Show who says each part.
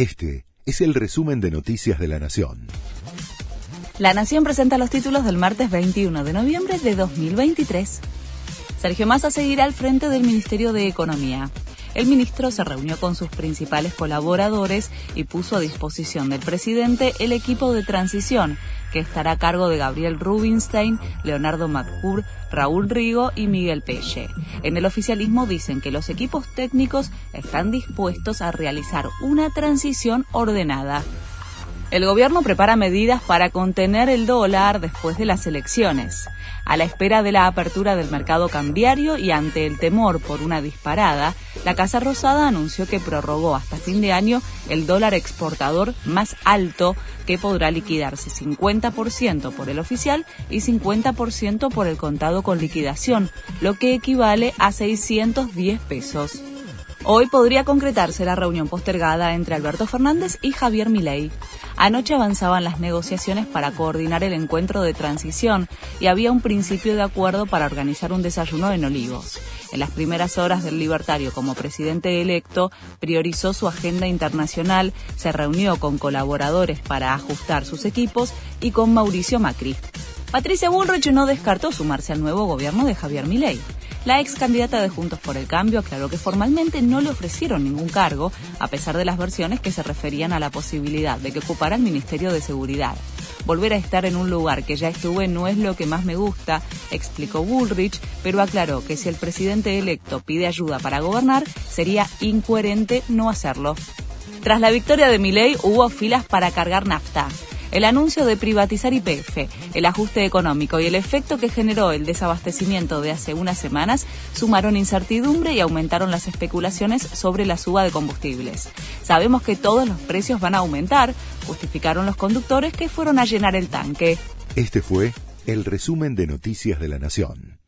Speaker 1: Este es el resumen de Noticias de la Nación.
Speaker 2: La Nación presenta los títulos del martes 21 de noviembre de 2023. Sergio Massa seguirá al frente del Ministerio de Economía. El ministro se reunió con sus principales colaboradores y puso a disposición del presidente el equipo de transición, que estará a cargo de Gabriel Rubinstein, Leonardo Macur, Raúl Rigo y Miguel Pelle. En el oficialismo dicen que los equipos técnicos están dispuestos a realizar una transición ordenada. El gobierno prepara medidas para contener el dólar después de las elecciones. A la espera de la apertura del mercado cambiario y ante el temor por una disparada, la Casa Rosada anunció que prorrogó hasta fin de año el dólar exportador más alto que podrá liquidarse 50% por el oficial y 50% por el contado con liquidación, lo que equivale a 610 pesos. Hoy podría concretarse la reunión postergada entre Alberto Fernández y Javier Milei. Anoche avanzaban las negociaciones para coordinar el encuentro de transición y había un principio de acuerdo para organizar un desayuno en Olivos. En las primeras horas del libertario como presidente electo, priorizó su agenda internacional, se reunió con colaboradores para ajustar sus equipos y con Mauricio Macri. Patricia Bullrich no descartó sumarse al nuevo gobierno de Javier Milei. La ex candidata de Juntos por el Cambio aclaró que formalmente no le ofrecieron ningún cargo, a pesar de las versiones que se referían a la posibilidad de que ocupara el Ministerio de Seguridad. Volver a estar en un lugar que ya estuve no es lo que más me gusta, explicó Bullrich, pero aclaró que si el presidente electo pide ayuda para gobernar, sería incoherente no hacerlo. Tras la victoria de Milei hubo filas para cargar nafta. El anuncio de privatizar IPF, el ajuste económico y el efecto que generó el desabastecimiento de hace unas semanas sumaron incertidumbre y aumentaron las especulaciones sobre la suba de combustibles. Sabemos que todos los precios van a aumentar, justificaron los conductores que fueron a llenar el tanque.
Speaker 1: Este fue el resumen de Noticias de la Nación.